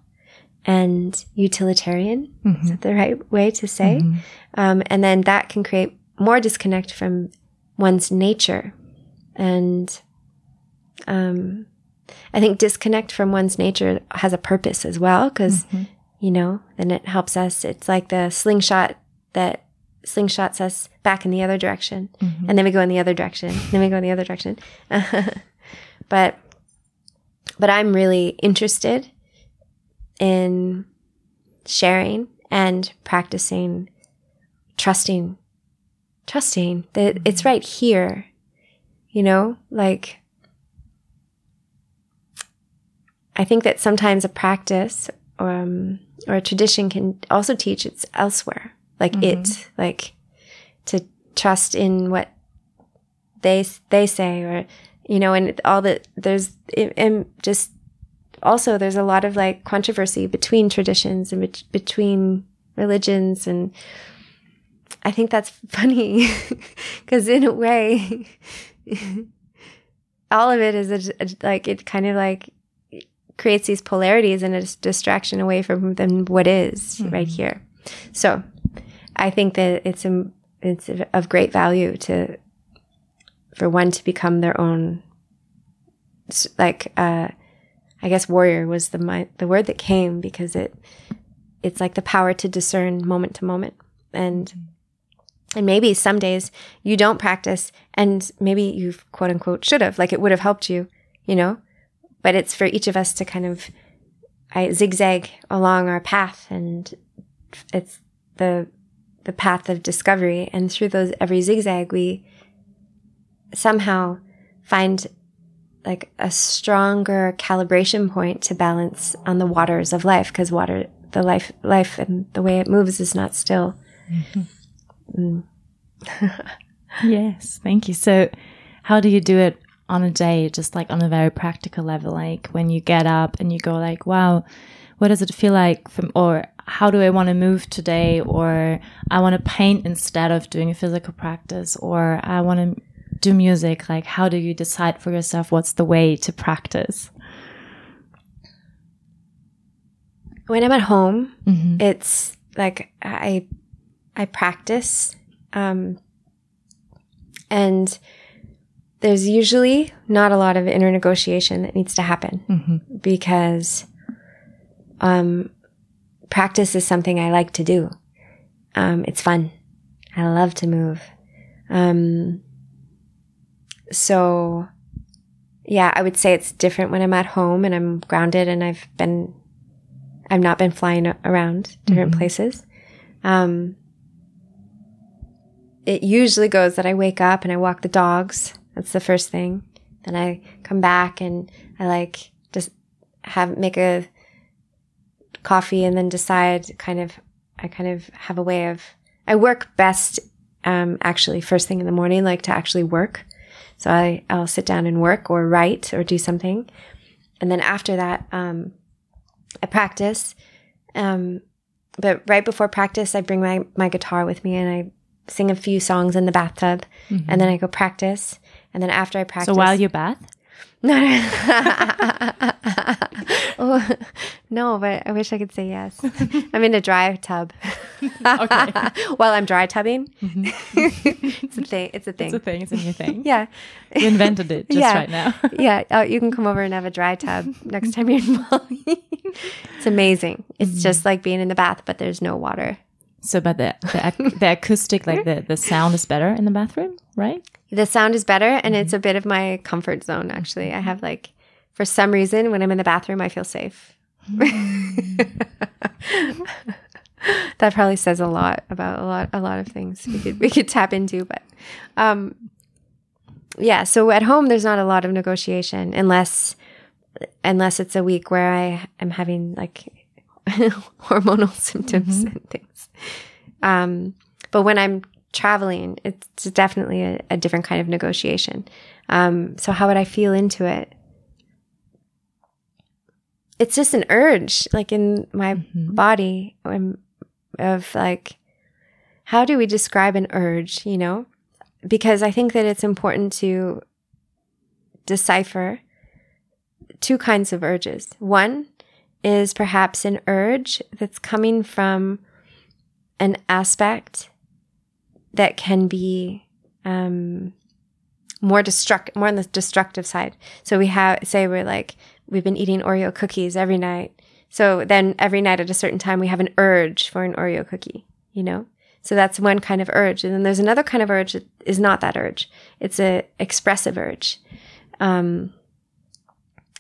and utilitarian. Mm-hmm. Is that the right way to say? Mm-hmm. Um, and then that can create more disconnect from one's nature. And um, I think disconnect from one's nature has a purpose as well, because, mm-hmm. you know, then it helps us. It's like the slingshot that slingshots us back in the other direction. Mm-hmm. And then we go in the other direction. then we go in the other direction. [LAUGHS] but, but I'm really interested in sharing and practicing trusting, trusting that it's mm-hmm. right here, you know, like, I think that sometimes a practice or, um, or a tradition can also teach it's elsewhere, like mm-hmm. it, like to trust in what they they say, or you know, and all that. There's and just also there's a lot of like controversy between traditions and be- between religions and I think that's [LAUGHS] funny because in a way [LAUGHS] all of it is a, a, like it kind of like creates these polarities and a distraction away from them what is mm-hmm. right here. So I think that it's a, it's of great value to for one to become their own like uh I guess warrior was the my, the word that came because it it's like the power to discern moment to moment. And and maybe some days you don't practice and maybe you quote unquote should have like it would have helped you you know? But it's for each of us to kind of I zigzag along our path and it's the the path of discovery. And through those every zigzag we somehow find like a stronger calibration point to balance on the waters of life because water the life life and the way it moves is not still mm. [LAUGHS] yes thank you so how do you do it on a day, just like on a very practical level? Like when you get up and you go like, wow, what does it feel like from, or how do I want to move today? Or I want to paint instead of doing a physical practice, or I want to do music. Like, how do you decide for yourself what's the way to practice? When I'm at home, mm-hmm. it's like I I practice, um, and there's usually not a lot of inner negotiation that needs to happen mm-hmm. because um, practice is something I like to do. Um, it's fun. I love to move. Um, so yeah, I would say it's different when I'm at home and I'm grounded and I've been, I've not been flying around different mm-hmm. places. Um, it usually goes that I wake up and I walk the dogs. That's the first thing. Then I come back and I like just have, make a coffee and then decide kind of, I kind of have a way of, I work best, um, actually first thing in the morning, like to actually work. So I, I'll sit down and work or write or do something. And then after that, um, I practice. Um, but right before practice, I bring my, my guitar with me and I sing a few songs in the bathtub mm-hmm. and then I go practice. And then after I practice. So while you bath? No, [LAUGHS] oh, no, but I wish I could say yes. I'm in a dry tub. [LAUGHS] okay. [LAUGHS] While I'm dry tubbing. Mm-hmm. it's a thing. It's a thing. It's a thing. It's a new thing. yeah. You invented it just yeah. right now. yeah. Oh, you can come over and have a dry tub next time you're in Bali. it's amazing. It's mm-hmm. just like being in the bath, but there's no water. So, but the the, [LAUGHS] the acoustic, like the the sound is better in the bathroom, right? The sound is better, and mm-hmm. it's a bit of my comfort zone. Actually, I have like, for some reason, when I'm in the bathroom, I feel safe. Mm. [LAUGHS] that probably says a lot about a lot a lot of things we could we could tap into, but um, yeah. So at home, there's not a lot of negotiation unless unless it's a week where I am having like [LAUGHS] hormonal symptoms mm-hmm. and things. Um, but when I'm traveling, it's definitely a, a different kind of negotiation. Um, so how would I feel into it? It's just an urge, like in my mm-hmm. body, of like, how do we describe an urge? You know, because I think that it's important to decipher two kinds of urges. One is perhaps an urge that's coming from an aspect that can be um, more destruct more on the destructive side. So we have say we're like we've been eating Oreo cookies every night. So then every night at a certain time we have an urge for an Oreo cookie, you know? So that's one kind of urge. And then there's another kind of urge that is not that urge. It's a expressive urge. Um,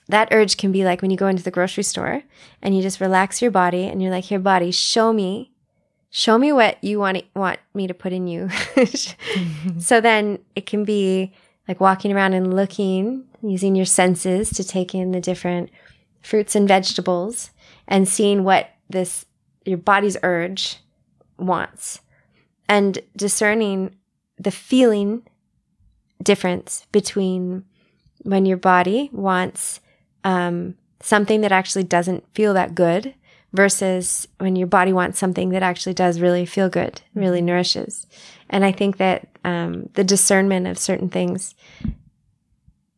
that urge can be like when you go into the grocery store and you just relax your body and you're like, here, body, show me, show me what you want, want me to put in you. [LAUGHS] So then it can be like walking around and looking, using your senses to take in the different fruits and vegetables and seeing what this, your body's urge wants and discerning the feeling difference between when your body wants um, something that actually doesn't feel that good versus when your body wants something that actually does really feel good, really mm-hmm. nourishes. And I think that um, the discernment of certain things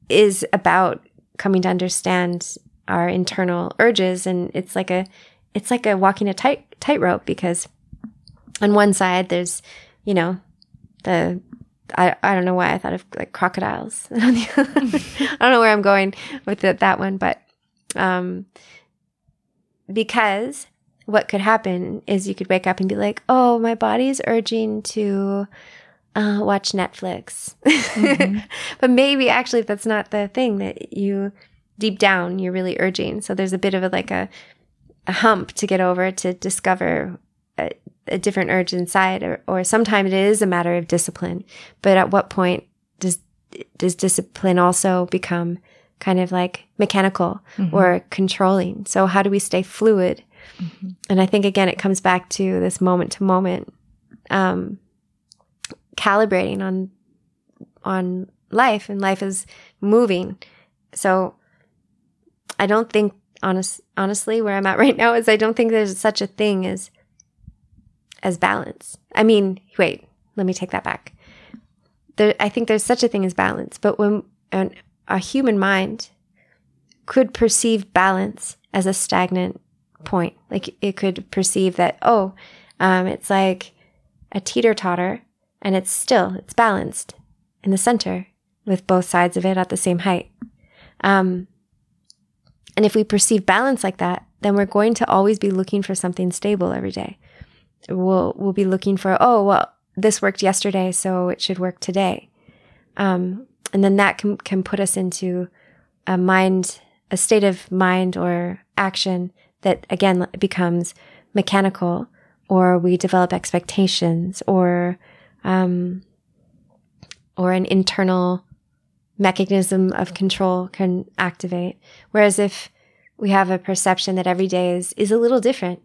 is about coming to understand our internal urges, and it's like a it's like a walking a tight tightrope because on one side there's you know the I, I don't know why I thought of like crocodiles. [LAUGHS] I don't know where I'm going with the, that one, but um, because what could happen is you could wake up and be like, oh, my body's urging to uh, watch Netflix. Mm-hmm. [LAUGHS] but maybe actually that's not the thing that you deep down you're really urging. So there's a bit of a, like a, a hump to get over to discover uh, a different urge inside or, or sometimes it is a matter of discipline but at what point does does discipline also become kind of like mechanical mm-hmm. or controlling so how do we stay fluid mm-hmm. and i think again it comes back to this moment to moment um, calibrating on on life and life is moving. So I don't think honest honestly where I'm at [LAUGHS] right now is I don't think there's such a thing as as balance. I mean, wait, let me take that back. There, I think there's such a thing as balance, but when an, a human mind could perceive balance as a stagnant point, like it could perceive that, oh, um, it's like a teeter totter and it's still, it's balanced in the center with both sides of it at the same height. Um, and if we perceive balance like that, then we're going to always be looking for something stable every day. We'll, we'll be looking for, oh, well, this worked yesterday, so it should work today. Um, and then that can, can put us into a mind, a state of mind or action that again becomes mechanical or we develop expectations or, um, or an internal mechanism of control can activate. Whereas if we have a perception that every day is, is a little different,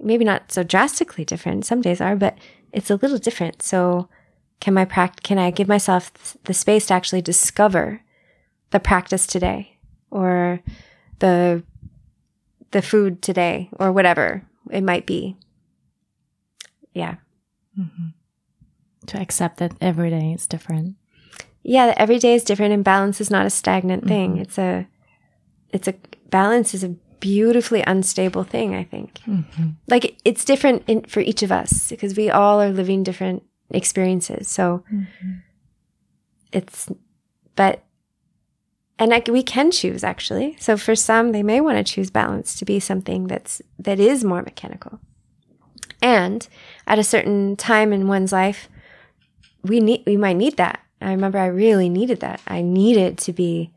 maybe not so drastically different, some days are, but it's a little different. So can my pract- can I give myself the space to actually discover the practice today or the, the food today or whatever it might be? Yeah. Mm-hmm. To accept that every day is different yeah, every day is different and balance is not a stagnant thing. Mm-hmm. It's a, it's a, balance is a beautifully unstable thing, I think. Mm-hmm. Like it's different in, for each of us because we all are living different experiences. So mm-hmm. it's, but, and I, we can choose actually. So for some, they may want to choose balance to be something that's, that is more mechanical. And at a certain time in one's life, we need, we might need that I remember I really needed that. I needed to be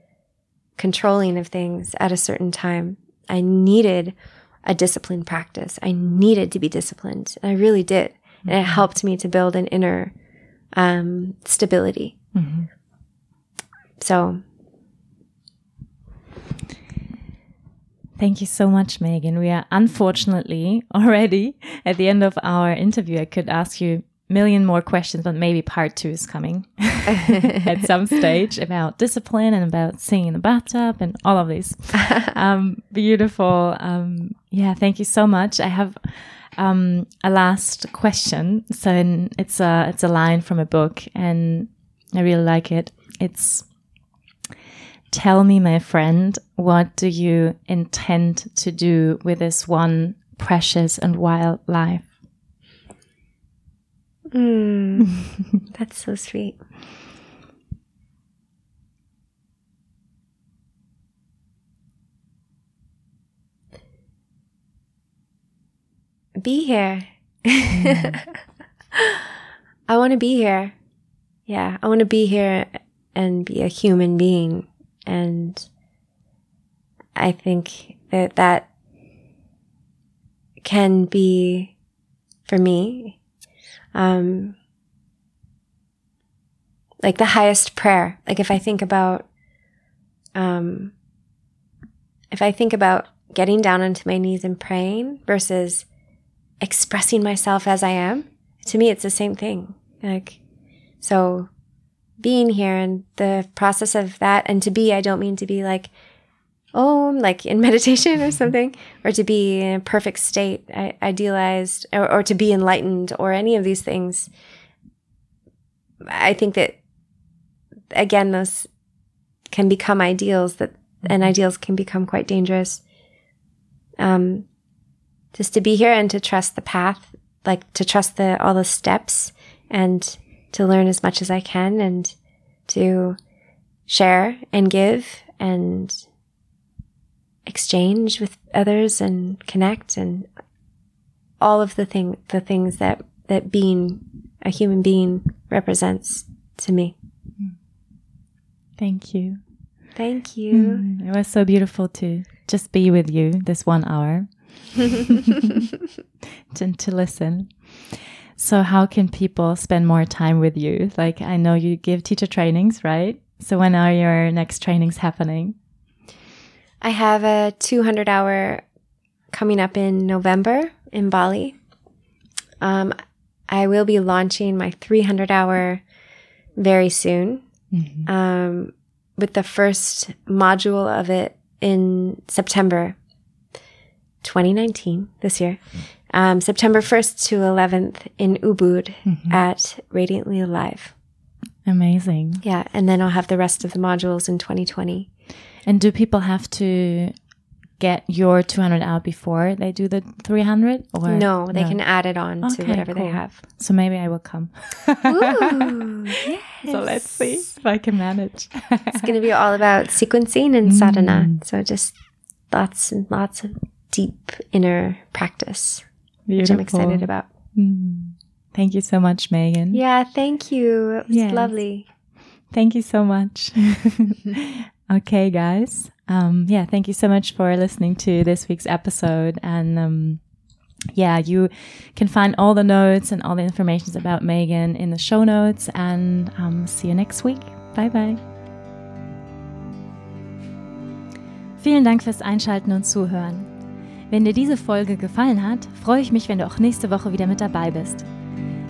controlling of things at a certain time. I needed a disciplined practice. I needed to be disciplined. And I really did. And it mm-hmm. helped me to build an inner um, stability. Mm-hmm. So. Thank you so much, Meghan. We are unfortunately [LAUGHS] already at the end of our interview. I could ask you million more questions, but maybe part two is coming [LAUGHS] at some stage about discipline and about singing in the bathtub and all of these. [LAUGHS] Um, beautiful. Um, yeah, thank you so much. I have um, a last question. So it's a it's a line from a book, and I really like it. It's Tell me, my friend, what do you intend to do with this one precious and wild life? Mm, [LAUGHS] that's so sweet. Be here. Mm. [LAUGHS] I want to be here. Yeah, I want to be here and be a human being. And I think that that can be, for me, um, like the highest prayer. Like if I think about, um, if I think about getting down onto my knees and praying versus expressing myself as I am, to me, it's the same thing. Like, so being here and the process of that, and to be, I don't mean to be like oh, like in [LAUGHS] meditation or something, or to be in a perfect state, idealized, or, or to be enlightened, or any of these things. I think that, again, those can become ideals that, and mm-hmm. ideals can become quite dangerous. Um, just to be here and to trust the path, like to trust the, all the steps and to learn as much as I can and to share and give and exchange with others and connect and all of the thing the things that that being a human being represents to me. Thank you. Thank you. Mm, it was so beautiful to just be with you this one hour [LAUGHS] to, to listen. So, how can people spend more time with you? Like, I know you give teacher trainings, right? So, when are your next trainings happening? I have a 200 hour coming up in November in Bali. Um, I will be launching my 300 hour very soon mm-hmm. um, with the first module of it in September 2019, this year. Um, September 1st to 11th in Ubud mm-hmm. at Radiantly Alive. Amazing. Yeah. And then I'll have the rest of the modules in 2020. And do people have to get your 200 out before they do the 300 or no they no? can add it on okay, to whatever cool. they have so maybe i will come Ooh, yes. [LAUGHS] so let's see if i can manage it's going to be all about sequencing and sadhana mm. so just lots and lots of deep inner practice Beautiful. which i'm excited about mm. thank you so much Meghan yeah thank you it was lovely thank you so much [LAUGHS] okay guys um, yeah, thank you so much for listening to this week's episode. And um, yeah, you can find all the notes and all the information about Meghan in the show notes. And um, see you next week. Bye bye. Vielen Dank fürs Einschalten und Zuhören. Wenn dir diese Folge gefallen hat, freue ich mich, wenn du auch nächste Woche wieder mit dabei bist.